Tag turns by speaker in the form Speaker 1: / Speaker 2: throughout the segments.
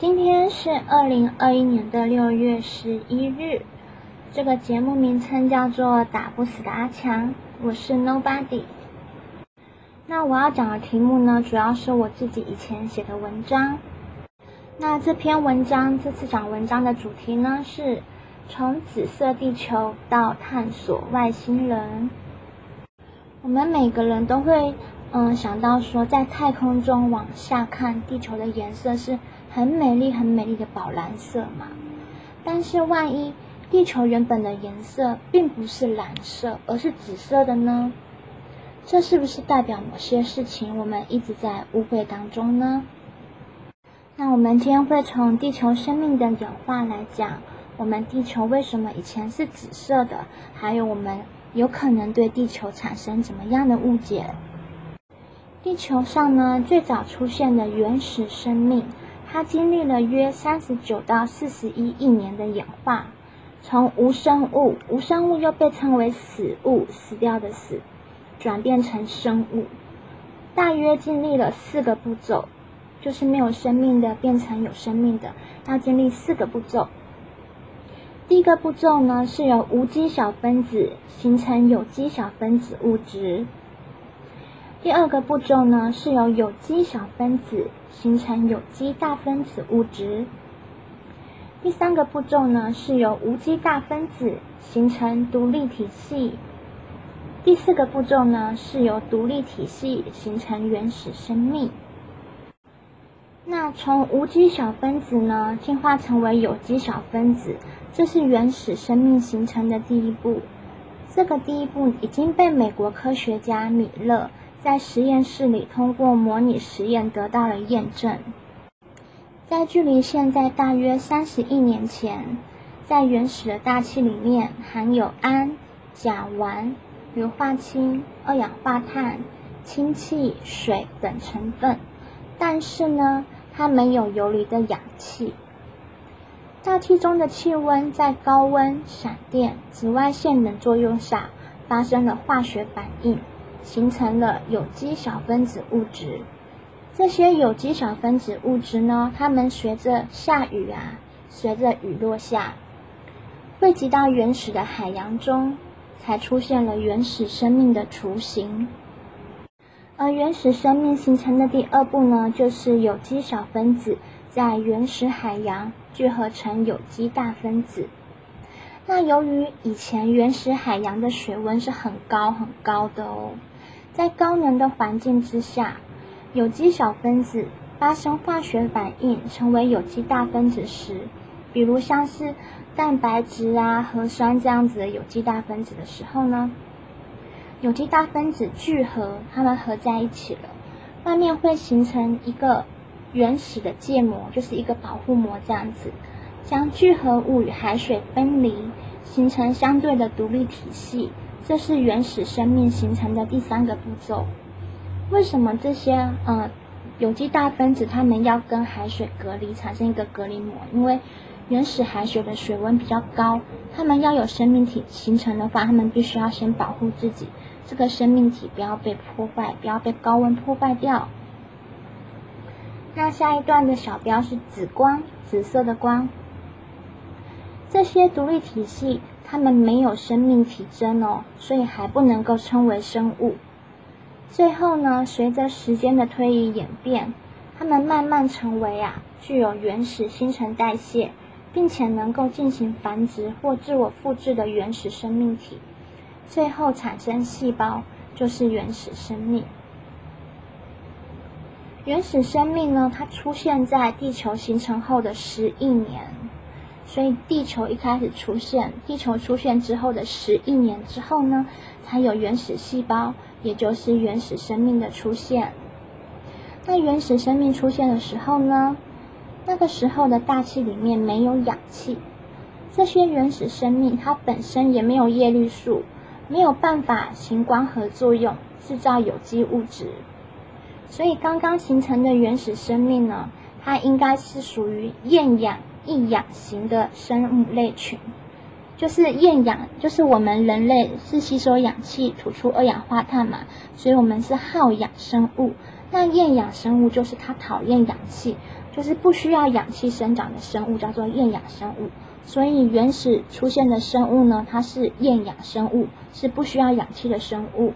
Speaker 1: 今天是二零二一年的六月十一日，这个节目名称叫做《打不死的阿强》，我是 Nobody。那我要讲的题目呢，主要是我自己以前写的文章。那这篇文章，这次讲文章的主题呢，是从紫色地球到探索外星人。我们每个人都会，嗯，想到说，在太空中往下看，地球的颜色是。很美丽、很美丽的宝蓝色嘛，但是万一地球原本的颜色并不是蓝色，而是紫色的呢？这是不是代表某些事情我们一直在误会当中呢？那我们今天会从地球生命的演化来讲，我们地球为什么以前是紫色的，还有我们有可能对地球产生怎么样的误解？地球上呢，最早出现的原始生命。它经历了约三十九到四十一亿年的演化，从无生物，无生物又被称为死物，死掉的死，转变成生物，大约经历了四个步骤，就是没有生命的变成有生命的，要经历四个步骤。第一个步骤呢，是由无机小分子形成有机小分子物质。第二个步骤呢，是由有机小分子形成有机大分子物质。第三个步骤呢，是由无机大分子形成独立体系。第四个步骤呢，是由独立体系形成原始生命。那从无机小分子呢，进化成为有机小分子，这是原始生命形成的第一步。这个第一步已经被美国科学家米勒。在实验室里通过模拟实验得到了验证。在距离现在大约三十亿年前，在原始的大气里面含有氨、甲烷、硫化氢、二氧化碳、氢气、水等成分，但是呢，它没有游离的氧气。大气中的气温在高温、闪电、紫外线等作用下发生了化学反应。形成了有机小分子物质。这些有机小分子物质呢，它们随着下雨啊，随着雨落下，汇集到原始的海洋中，才出现了原始生命的雏形。而原始生命形成的第二步呢，就是有机小分子在原始海洋聚合成有机大分子。那由于以前原始海洋的水温是很高很高的哦。在高能的环境之下，有机小分子发生化学反应成为有机大分子时，比如像是蛋白质啊、核酸这样子的有机大分子的时候呢，有机大分子聚合，它们合在一起了，外面会形成一个原始的芥膜，就是一个保护膜这样子，将聚合物与海水分离，形成相对的独立体系。这是原始生命形成的第三个步骤。为什么这些呃有机大分子它们要跟海水隔离，产生一个隔离膜？因为原始海水的水温比较高，它们要有生命体形成的话，它们必须要先保护自己，这个生命体不要被破坏，不要被高温破坏掉。那下一段的小标是紫光，紫色的光。这些独立体系。它们没有生命体征哦，所以还不能够称为生物。最后呢，随着时间的推移演变，它们慢慢成为啊具有原始新陈代谢，并且能够进行繁殖或自我复制的原始生命体。最后产生细胞，就是原始生命。原始生命呢，它出现在地球形成后的十亿年。所以地球一开始出现，地球出现之后的十亿年之后呢，才有原始细胞，也就是原始生命的出现。那原始生命出现的时候呢，那个时候的大气里面没有氧气，这些原始生命它本身也没有叶绿素，没有办法行光合作用制造有机物质。所以刚刚形成的原始生命呢，它应该是属于厌氧。异氧型的生物类群，就是厌氧，就是我们人类是吸收氧气，吐出二氧化碳嘛，所以我们是好氧生物。那厌氧生物就是它讨厌氧气，就是不需要氧气生长的生物，叫做厌氧生物。所以原始出现的生物呢，它是厌氧生物，是不需要氧气的生物。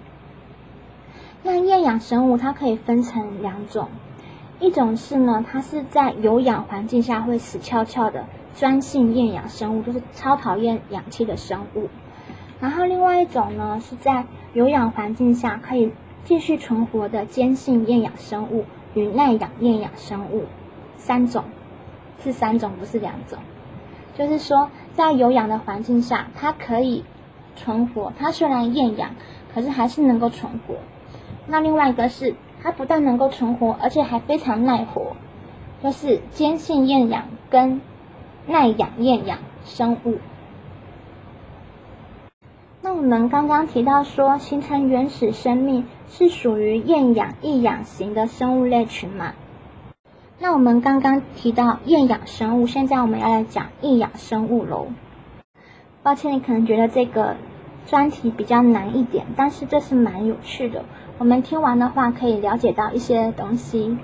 Speaker 1: 那厌氧生物它可以分成两种，一种是呢，它是在有氧环境下会死翘翘的酸性厌氧生物，就是超讨厌氧气的生物。然后另外一种呢，是在有氧环境下可以继续存活的间性厌氧生物与耐氧厌氧生物。三种是三种，不是两种。就是说，在有氧的环境下，它可以存活。它虽然厌氧，可是还是能够存活。那另外一个是，它不但能够存活，而且还非常耐活，就是坚性厌氧跟耐氧厌氧生物。那我们刚刚提到说，形成原始生命是属于厌氧异氧型的生物类群嘛？那我们刚刚提到厌氧生物，现在我们要来讲异氧生物喽。抱歉，你可能觉得这个专题比较难一点，但是这是蛮有趣的。我们听完的话，可以了解到一些东西。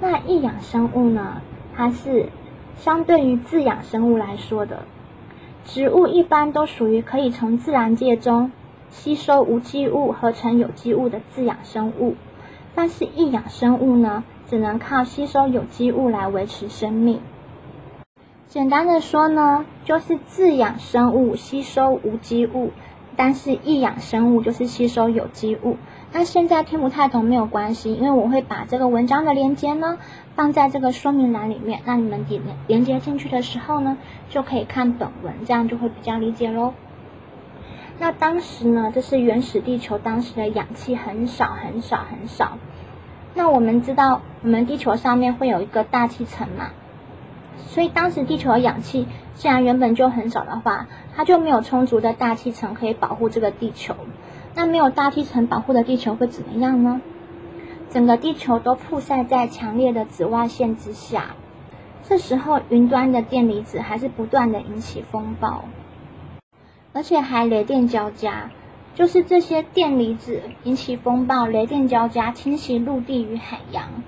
Speaker 1: 那异养生物呢？它是相对于自养生物来说的。植物一般都属于可以从自然界中吸收无机物合成有机物的自养生物，但是异养生物呢？只能靠吸收有机物来维持生命。简单的说呢，就是自养生物吸收无机物，但是异养生物就是吸收有机物。那现在听不太懂没有关系，因为我会把这个文章的连接呢放在这个说明栏里面，那你们点连接进去的时候呢，就可以看本文，这样就会比较理解喽。那当时呢，这是原始地球当时的氧气很少很少很少。那我们知道，我们地球上面会有一个大气层嘛，所以当时地球的氧气既然原本就很少的话，它就没有充足的大气层可以保护这个地球。那没有大气层保护的地球会怎么样呢？整个地球都曝晒在强烈的紫外线之下，这时候云端的电离子还是不断的引起风暴，而且还雷电交加。就是这些电离子引起风暴，雷电交加，侵袭陆地与海洋。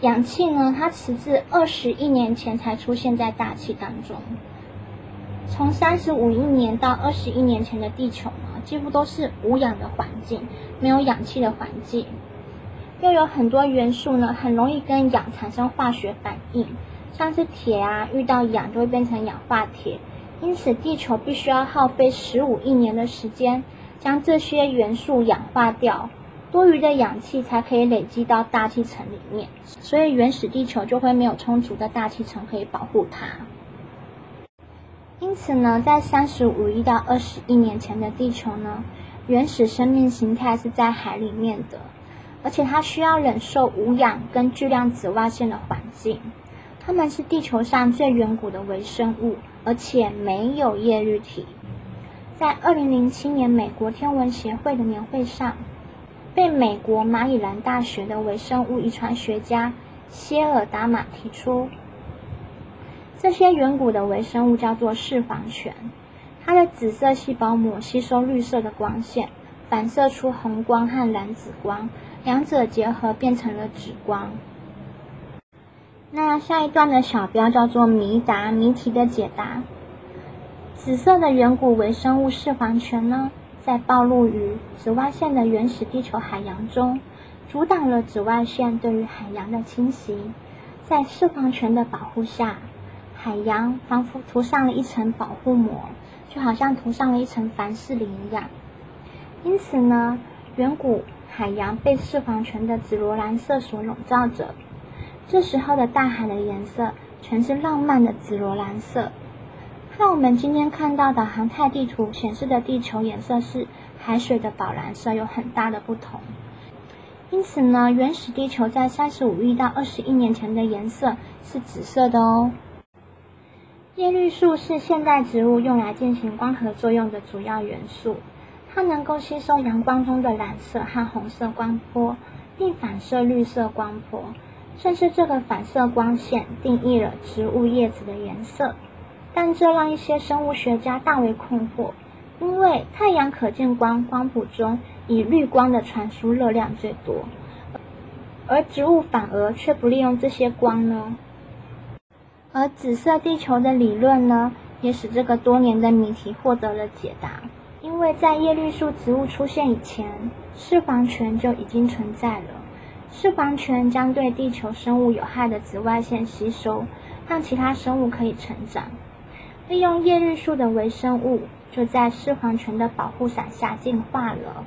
Speaker 1: 氧气呢，它迟至二十亿年前才出现在大气当中。从三十五亿年到二十亿年前的地球呢，几乎都是无氧的环境，没有氧气的环境。又有很多元素呢，很容易跟氧产生化学反应，像是铁啊，遇到氧就会变成氧化铁。因此，地球必须要耗费十五亿年的时间。将这些元素氧化掉，多余的氧气才可以累积到大气层里面，所以原始地球就会没有充足的大气层可以保护它。因此呢，在三十五亿到二十亿年前的地球呢，原始生命形态是在海里面的，而且它需要忍受无氧跟巨量紫外线的环境。它们是地球上最远古的微生物，而且没有叶绿体。在二零零七年美国天文协会的年会上，被美国马里兰大学的微生物遗传学家谢尔达马提出，这些远古的微生物叫做视黄泉，它的紫色细胞膜吸收绿色的光线，反射出红光和蓝紫光，两者结合变成了紫光。那下一段的小标叫做谜答谜题的解答。紫色的远古微生物视黄泉呢，在暴露于紫外线的原始地球海洋中，阻挡了紫外线对于海洋的侵袭。在视黄泉的保护下，海洋仿佛涂上了一层保护膜，就好像涂上了一层凡士林一样。因此呢，远古海洋被视黄泉的紫罗兰色所笼罩着。这时候的大海的颜色全是浪漫的紫罗兰色。那我们今天看到的航太地图显示的地球颜色是海水的宝蓝色，有很大的不同。因此呢，原始地球在三十五亿到二十亿年前的颜色是紫色的哦。叶绿素是现代植物用来进行光合作用的主要元素，它能够吸收阳光中的蓝色和红色光波，并反射绿色光波。正是这个反射光线定义了植物叶子的颜色。但这让一些生物学家大为困惑，因为太阳可见光光谱中以绿光的传输热量最多，而植物反而却不利用这些光呢？而紫色地球的理论呢，也使这个多年的谜题获得了解答。因为在叶绿素植物出现以前，视黄醛就已经存在了。视黄醛将对地球生物有害的紫外线吸收，让其他生物可以成长。利用叶绿素的微生物就在视黄醛的保护伞下进化了，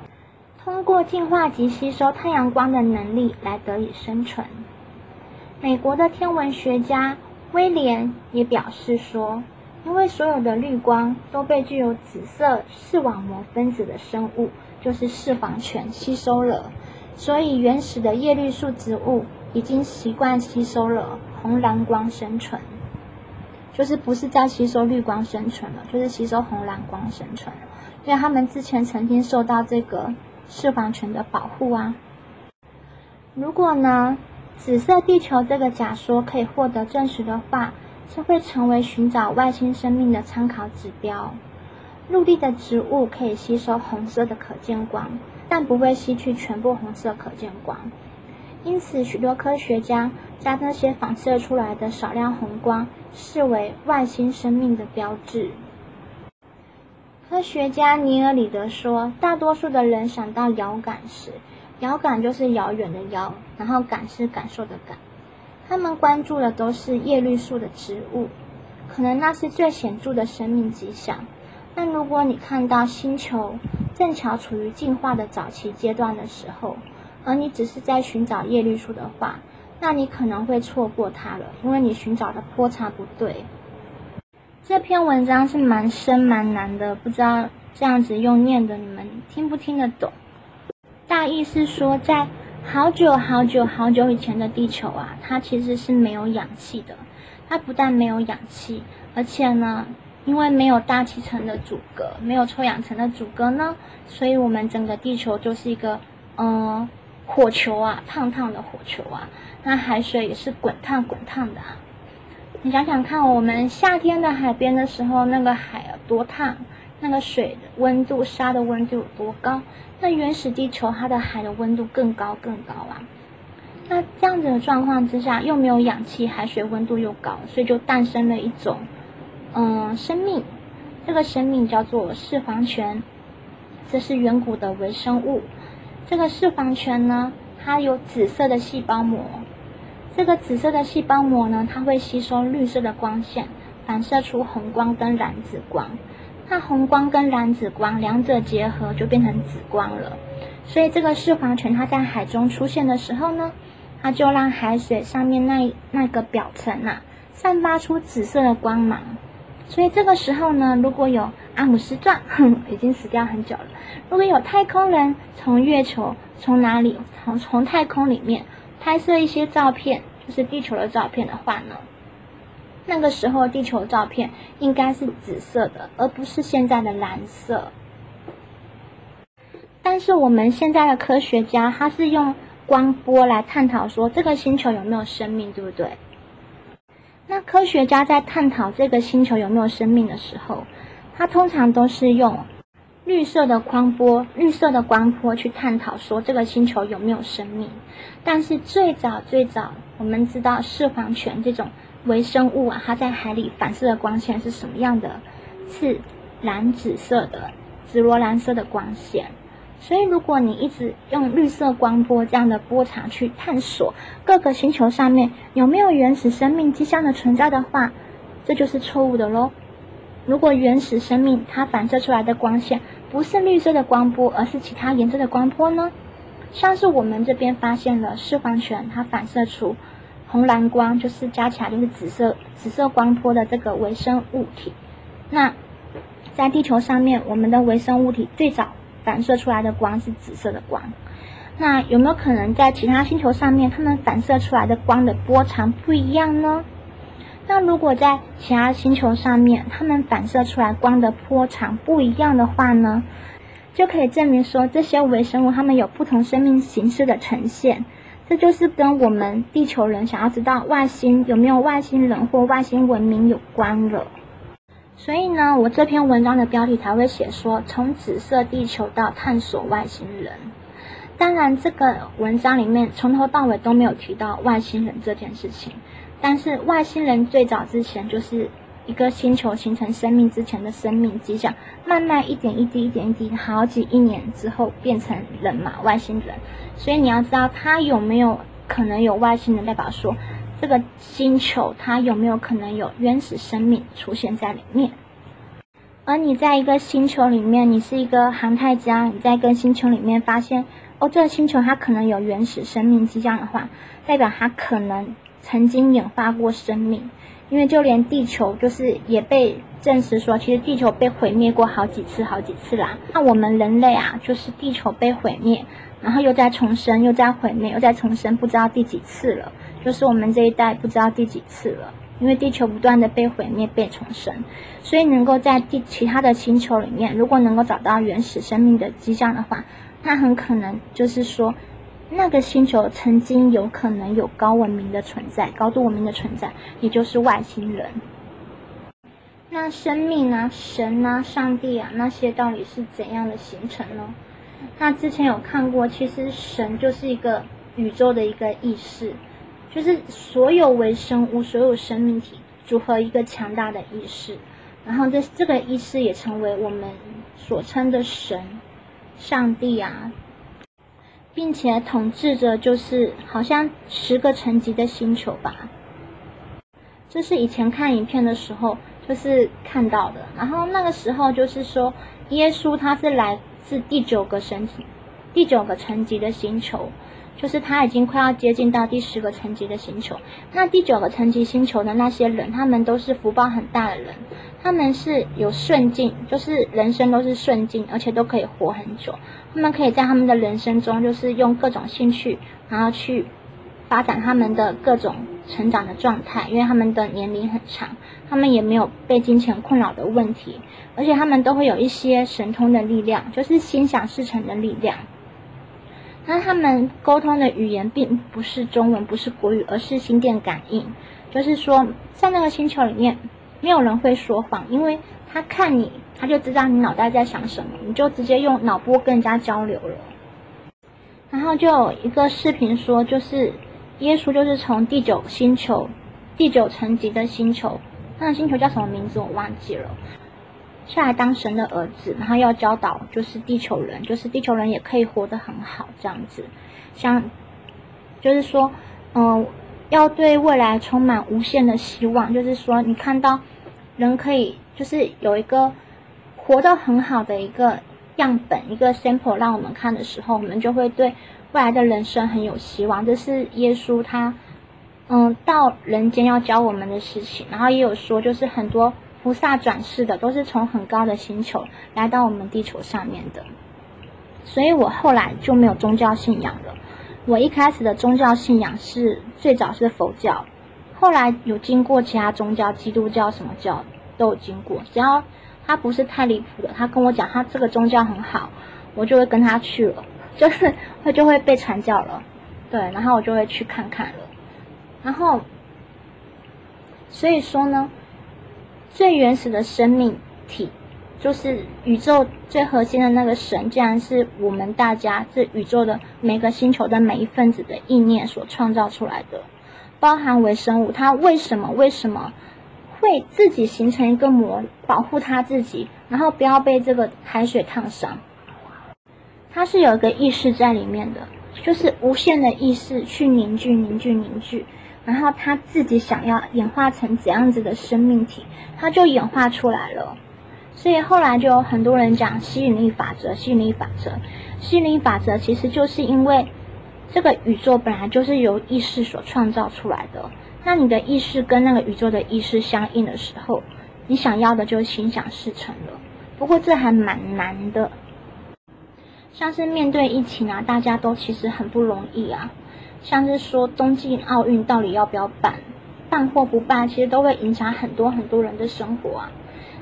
Speaker 1: 通过进化及吸收太阳光的能力来得以生存。美国的天文学家威廉也表示说。因为所有的绿光都被具有紫色视网膜分子的生物，就是视黄醛吸收了，所以原始的叶绿素植物已经习惯吸收了红蓝光生存，就是不是在吸收绿光生存了，就是吸收红蓝光生存，因为他们之前曾经受到这个视黄醛的保护啊。如果呢，紫色地球这个假说可以获得证实的话，这会成为寻找外星生命的参考指标。陆地的植物可以吸收红色的可见光，但不会吸去全部红色可见光。因此，许多科学家将那些反射出来的少量红光视为外星生命的标志。科学家尼尔里德说：“大多数的人想到遥感时，遥感就是遥远的遥，然后感是感受的感。”他们关注的都是叶绿素的植物，可能那是最显著的生命迹象。但如果你看到星球正巧处于进化的早期阶段的时候，而你只是在寻找叶绿素的话，那你可能会错过它了，因为你寻找的波长不对。这篇文章是蛮深蛮难的，不知道这样子用念的你们听不听得懂？大意是说在。好久好久好久以前的地球啊，它其实是没有氧气的。它不但没有氧气，而且呢，因为没有大气层的阻隔，没有臭氧层的阻隔呢，所以我们整个地球就是一个嗯火球啊，烫烫的火球啊。那海水也是滚烫滚烫的。你想想看，我们夏天的海边的时候，那个海有多烫？那个水的温度、沙的温度有多高？那原始地球它的海的温度更高更高啊！那这样子的状况之下，又没有氧气，海水温度又高，所以就诞生了一种嗯生命。这个生命叫做视黄泉，这是远古的微生物。这个视黄泉呢，它有紫色的细胞膜。这个紫色的细胞膜呢，它会吸收绿色的光线，反射出红光跟蓝紫光。那红光跟蓝紫光两者结合就变成紫光了，所以这个视黄泉它在海中出现的时候呢，它就让海水上面那那个表层啊散发出紫色的光芒。所以这个时候呢，如果有阿姆斯壮哼 已经死掉很久了，如果有太空人从月球从哪里从从太空里面拍摄一些照片，就是地球的照片的话呢？那个时候，地球照片应该是紫色的，而不是现在的蓝色。但是我们现在的科学家，他是用光波来探讨说这个星球有没有生命，对不对？那科学家在探讨这个星球有没有生命的时候，他通常都是用绿色的光波、绿色的光波去探讨说这个星球有没有生命。但是最早最早，我们知道视黄泉这种。微生物啊，它在海里反射的光线是什么样的？是蓝紫色的、紫罗兰色的光线。所以，如果你一直用绿色光波这样的波长去探索各个星球上面有没有原始生命迹象的存在的话，这就是错误的喽。如果原始生命它反射出来的光线不是绿色的光波，而是其他颜色的光波呢？像是我们这边发现了视黄泉，它反射出。红蓝光就是加起来就是紫色紫色光波的这个微生物体。那在地球上面，我们的微生物体最早反射出来的光是紫色的光。那有没有可能在其他星球上面，它们反射出来的光的波长不一样呢？那如果在其他星球上面，它们反射出来光的波长不一样的话呢，就可以证明说这些微生物它们有不同生命形式的呈现。这就是跟我们地球人想要知道外星有没有外星人或外星文明有关了。所以呢，我这篇文章的标题才会写说从紫色地球到探索外星人。当然，这个文章里面从头到尾都没有提到外星人这件事情，但是外星人最早之前就是一个星球形成生命之前的生命迹象，慢慢一点一滴、一点一滴，好几亿年之后变成人嘛，外星人。所以你要知道，它有没有可能有外星人，代表说这个星球它有没有可能有原始生命出现在里面。而你在一个星球里面，你是一个航太家，你在一个星球里面发现，哦，这个星球它可能有原始生命迹象的话，代表它可能。曾经演化过生命，因为就连地球就是也被证实说，其实地球被毁灭过好几次、好几次啦。那我们人类啊，就是地球被毁灭，然后又在重生，又在毁灭，又在重生，不知道第几次了。就是我们这一代不知道第几次了，因为地球不断的被毁灭、被重生，所以能够在地其他的星球里面，如果能够找到原始生命的迹象的话，那很可能就是说。那个星球曾经有可能有高文明的存在，高度文明的存在，也就是外星人。那生命啊、神啊、上帝啊，那些到底是怎样的形成呢？那之前有看过，其实神就是一个宇宙的一个意识，就是所有微生物、所有生命体组合一个强大的意识，然后这这个意识也成为我们所称的神、上帝啊。并且统治着，就是好像十个层级的星球吧。这是以前看影片的时候，就是看到的。然后那个时候就是说，耶稣他是来自第九个神体、第九个层级的星球。就是他已经快要接近到第十个层级的星球，那第九个层级星球的那些人，他们都是福报很大的人，他们是有顺境，就是人生都是顺境，而且都可以活很久。他们可以在他们的人生中，就是用各种兴趣，然后去发展他们的各种成长的状态，因为他们的年龄很长，他们也没有被金钱困扰的问题，而且他们都会有一些神通的力量，就是心想事成的力量。那他们沟通的语言并不是中文，不是国语，而是心电感应。就是说，在那个星球里面，没有人会说谎，因为他看你，他就知道你脑袋在想什么，你就直接用脑波跟人家交流了。然后就有一个视频说，就是耶稣就是从第九星球、第九层级的星球，那个星球叫什么名字我忘记了。下来当神的儿子，然后要教导就是地球人，就是地球人也可以活得很好这样子，像就是说，嗯，要对未来充满无限的希望，就是说你看到人可以就是有一个活得很好的一个样本，一个 sample 让我们看的时候，我们就会对未来的人生很有希望。这是耶稣他嗯到人间要教我们的事情，然后也有说就是很多。菩萨转世的都是从很高的星球来到我们地球上面的，所以我后来就没有宗教信仰了。我一开始的宗教信仰是最早是佛教，后来有经过其他宗教，基督教什么教都有经过。只要他不是太离谱的，他跟我讲他这个宗教很好，我就会跟他去了，就是 他就会被传教了，对，然后我就会去看看了。然后，所以说呢。最原始的生命体，就是宇宙最核心的那个神，竟然是我们大家这宇宙的每个星球的每一分子的意念所创造出来的，包含微生物，它为什么为什么会自己形成一个膜保护它自己，然后不要被这个海水烫伤？它是有一个意识在里面的，就是无限的意识去凝聚凝聚凝聚。然后他自己想要演化成怎样子的生命体，他就演化出来了。所以后来就有很多人讲吸引力法则，吸引力法则，吸引力法则其实就是因为这个宇宙本来就是由意识所创造出来的。那你的意识跟那个宇宙的意识相应的时候，你想要的就心想事成了。不过这还蛮难的，像是面对疫情啊，大家都其实很不容易啊。像是说东京奥运到底要不要办，办或不办，其实都会影响很多很多人的生活啊。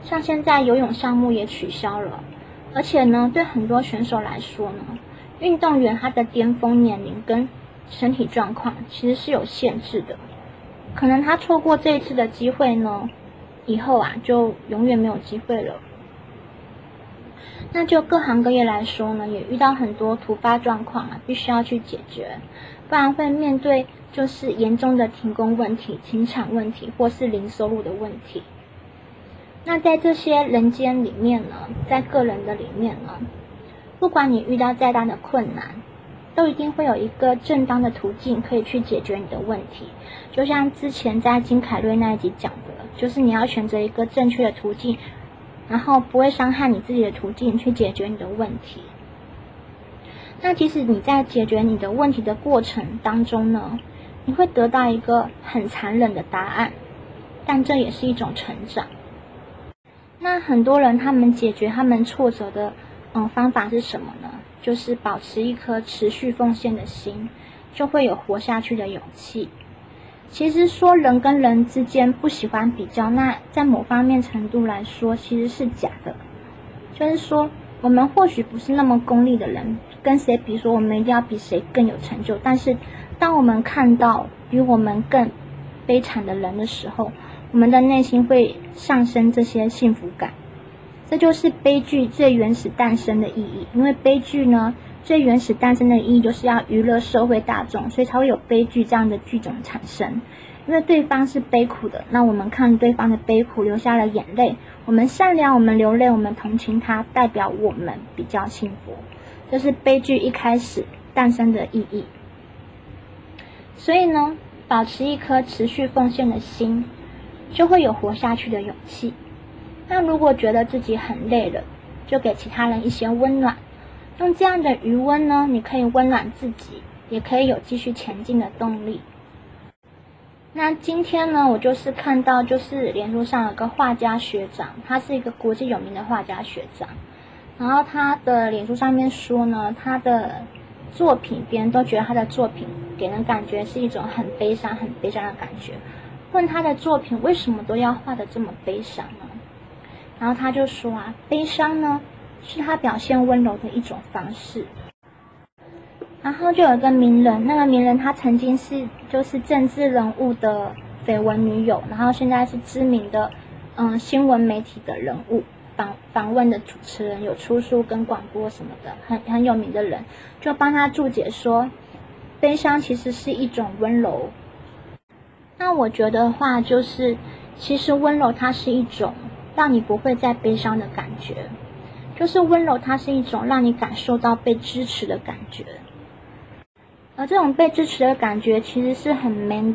Speaker 1: 像现在游泳项目也取消了，而且呢，对很多选手来说呢，运动员他的巅峰年龄跟身体状况其实是有限制的，可能他错过这一次的机会呢，以后啊就永远没有机会了。那就各行各业来说呢，也遇到很多突发状况啊，必须要去解决。不然会面对就是严重的停工问题、停产问题，或是零收入的问题。那在这些人间里面呢，在个人的里面呢，不管你遇到再大的困难，都一定会有一个正当的途径可以去解决你的问题。就像之前在金凯瑞那一集讲的，就是你要选择一个正确的途径，然后不会伤害你自己的途径去解决你的问题。那即使你在解决你的问题的过程当中呢，你会得到一个很残忍的答案，但这也是一种成长。那很多人他们解决他们挫折的嗯方法是什么呢？就是保持一颗持续奉献的心，就会有活下去的勇气。其实说人跟人之间不喜欢比较，那在某方面程度来说其实是假的，就是说。我们或许不是那么功利的人，跟谁比说我们一定要比谁更有成就。但是，当我们看到比我们更悲惨的人的时候，我们的内心会上升这些幸福感。这就是悲剧最原始诞生的意义。因为悲剧呢，最原始诞生的意义就是要娱乐社会大众，所以才会有悲剧这样的剧种产生。因为对方是悲苦的，那我们看对方的悲苦，流下了眼泪。我们善良，我们流泪，我们同情他，代表我们比较幸福。这是悲剧一开始诞生的意义。所以呢，保持一颗持续奉献的心，就会有活下去的勇气。那如果觉得自己很累了，就给其他人一些温暖。用这样的余温呢，你可以温暖自己，也可以有继续前进的动力。那今天呢，我就是看到，就是脸书上有个画家学长，他是一个国际有名的画家学长。然后他的脸书上面说呢，他的作品，别人都觉得他的作品给人感觉是一种很悲伤、很悲伤的感觉。问他的作品为什么都要画的这么悲伤呢？然后他就说啊，悲伤呢，是他表现温柔的一种方式。然后就有一个名人，那个名人他曾经是就是政治人物的绯闻女友，然后现在是知名的嗯新闻媒体的人物，访访问的主持人，有出书跟广播什么的，很很有名的人，就帮他注解说，悲伤其实是一种温柔。那我觉得话就是，其实温柔它是一种让你不会再悲伤的感觉，就是温柔它是一种让你感受到被支持的感觉。而这种被支持的感觉其实是很 man，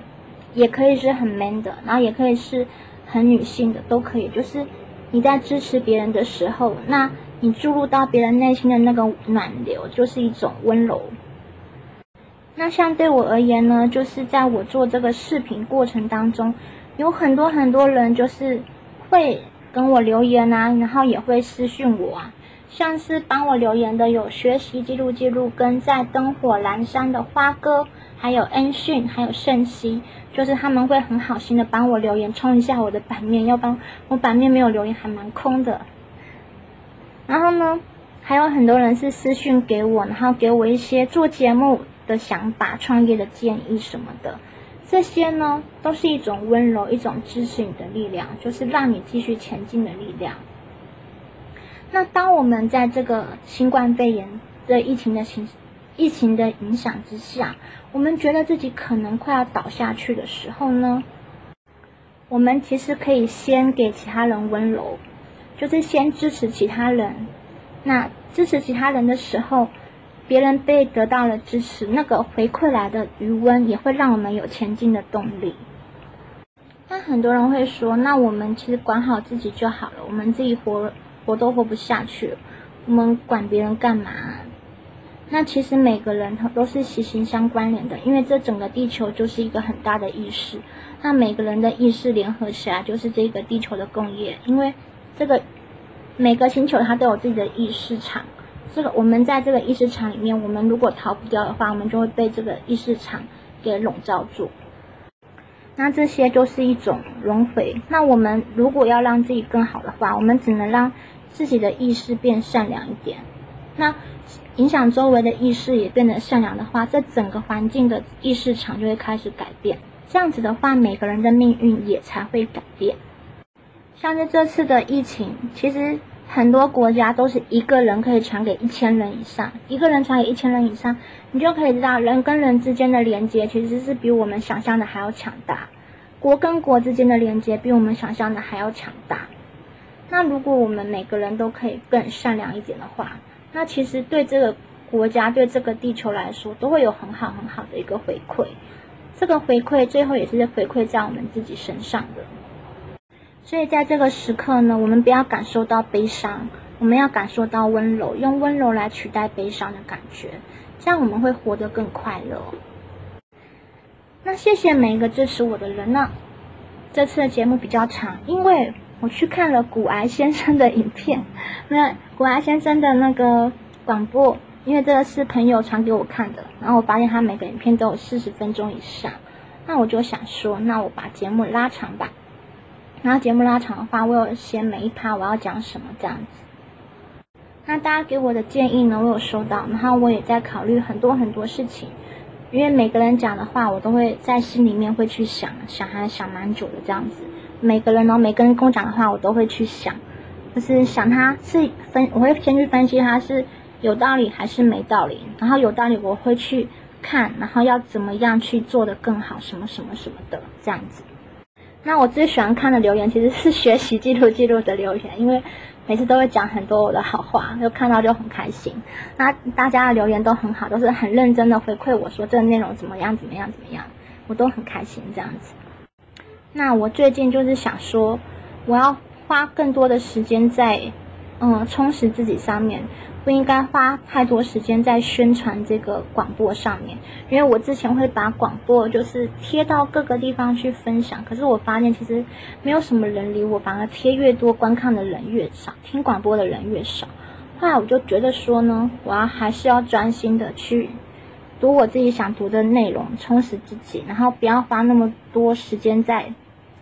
Speaker 1: 也可以是很 man 的，然后也可以是很女性的，都可以。就是你在支持别人的时候，那你注入到别人内心的那个暖流，就是一种温柔。那像对我而言呢，就是在我做这个视频过程当中，有很多很多人就是会跟我留言啊，然后也会私讯我啊。像是帮我留言的有学习记录记录跟在灯火阑珊的花哥，还有恩讯，还有盛熙，就是他们会很好心的帮我留言，冲一下我的版面，要帮我版面没有留言还蛮空的。然后呢，还有很多人是私讯给我，然后给我一些做节目的想法、创业的建议什么的，这些呢都是一种温柔，一种支持你的力量，就是让你继续前进的力量。那当我们在这个新冠肺炎的疫情的形疫情的影响之下，我们觉得自己可能快要倒下去的时候呢，我们其实可以先给其他人温柔，就是先支持其他人。那支持其他人的时候，别人被得到了支持，那个回馈来的余温也会让我们有前进的动力。那很多人会说，那我们其实管好自己就好了，我们自己活。活都活不下去，我们管别人干嘛？那其实每个人他都是息息相关联的，因为这整个地球就是一个很大的意识。那每个人的意识联合起来，就是这个地球的共业。因为这个每个星球它都有自己的意识场，这个我们在这个意识场里面，我们如果逃不掉的话，我们就会被这个意识场给笼罩住。那这些就是一种轮回。那我们如果要让自己更好的话，我们只能让自己的意识变善良一点。那影响周围的意识也变得善良的话，这整个环境的意识场就会开始改变。这样子的话，每个人的命运也才会改变。像是这次的疫情，其实很多国家都是一个人可以传给一千人以上，一个人传给一千人以上，你就可以知道人跟人之间的连接其实是比我们想象的还要强大，国跟国之间的连接比我们想象的还要强大。那如果我们每个人都可以更善良一点的话，那其实对这个国家、对这个地球来说，都会有很好很好的一个回馈。这个回馈最后也是回馈在我们自己身上的。所以在这个时刻呢，我们不要感受到悲伤，我们要感受到温柔，用温柔来取代悲伤的感觉，这样我们会活得更快乐。那谢谢每一个支持我的人呢。这次的节目比较长，因为我去看了古癌先生的影片，那古癌先生的那个广播，因为这个是朋友传给我看的，然后我发现他每个影片都有四十分钟以上，那我就想说，那我把节目拉长吧。然后节目拉长的话，我有写每一趴我要讲什么这样子。那大家给我的建议呢，我有收到，然后我也在考虑很多很多事情，因为每个人讲的话，我都会在心里面会去想，想还想蛮久的这样子。每个人呢，每个人跟我讲的话，我都会去想，就是想他是分，我会先去分析他是有道理还是没道理，然后有道理我会去看，然后要怎么样去做的更好，什么什么什么的这样子。那我最喜欢看的留言其实是学习记录记录的留言，因为每次都会讲很多我的好话，就看到就很开心。那大家的留言都很好，都是很认真的回馈我说这个内容怎么样怎么样怎么样，我都很开心这样子。那我最近就是想说，我要花更多的时间在嗯充实自己上面。不应该花太多时间在宣传这个广播上面，因为我之前会把广播就是贴到各个地方去分享，可是我发现其实没有什么人理我，反而贴越多观看的人越少，听广播的人越少。后来我就觉得说呢，我要还是要专心的去读我自己想读的内容，充实自己，然后不要花那么多时间在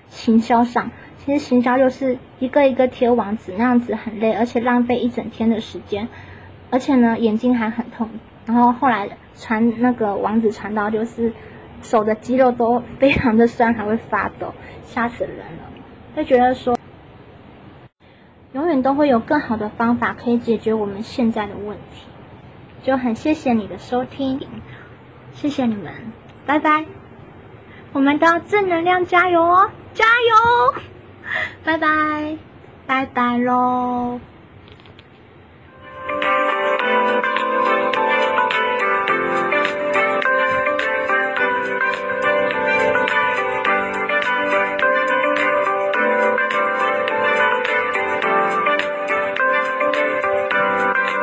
Speaker 1: 行销上。其实行销就是一个一个贴网址，那样子很累，而且浪费一整天的时间。而且呢，眼睛还很痛。然后后来传那个网址传到，就是手的肌肉都 非常的酸，还会发抖，吓死人了。就觉得说，永远都会有更好的方法可以解决我们现在的问题。就很谢谢你的收听，谢谢你们，拜拜。我们都要正能量加油哦，加油！拜拜，拜拜喽。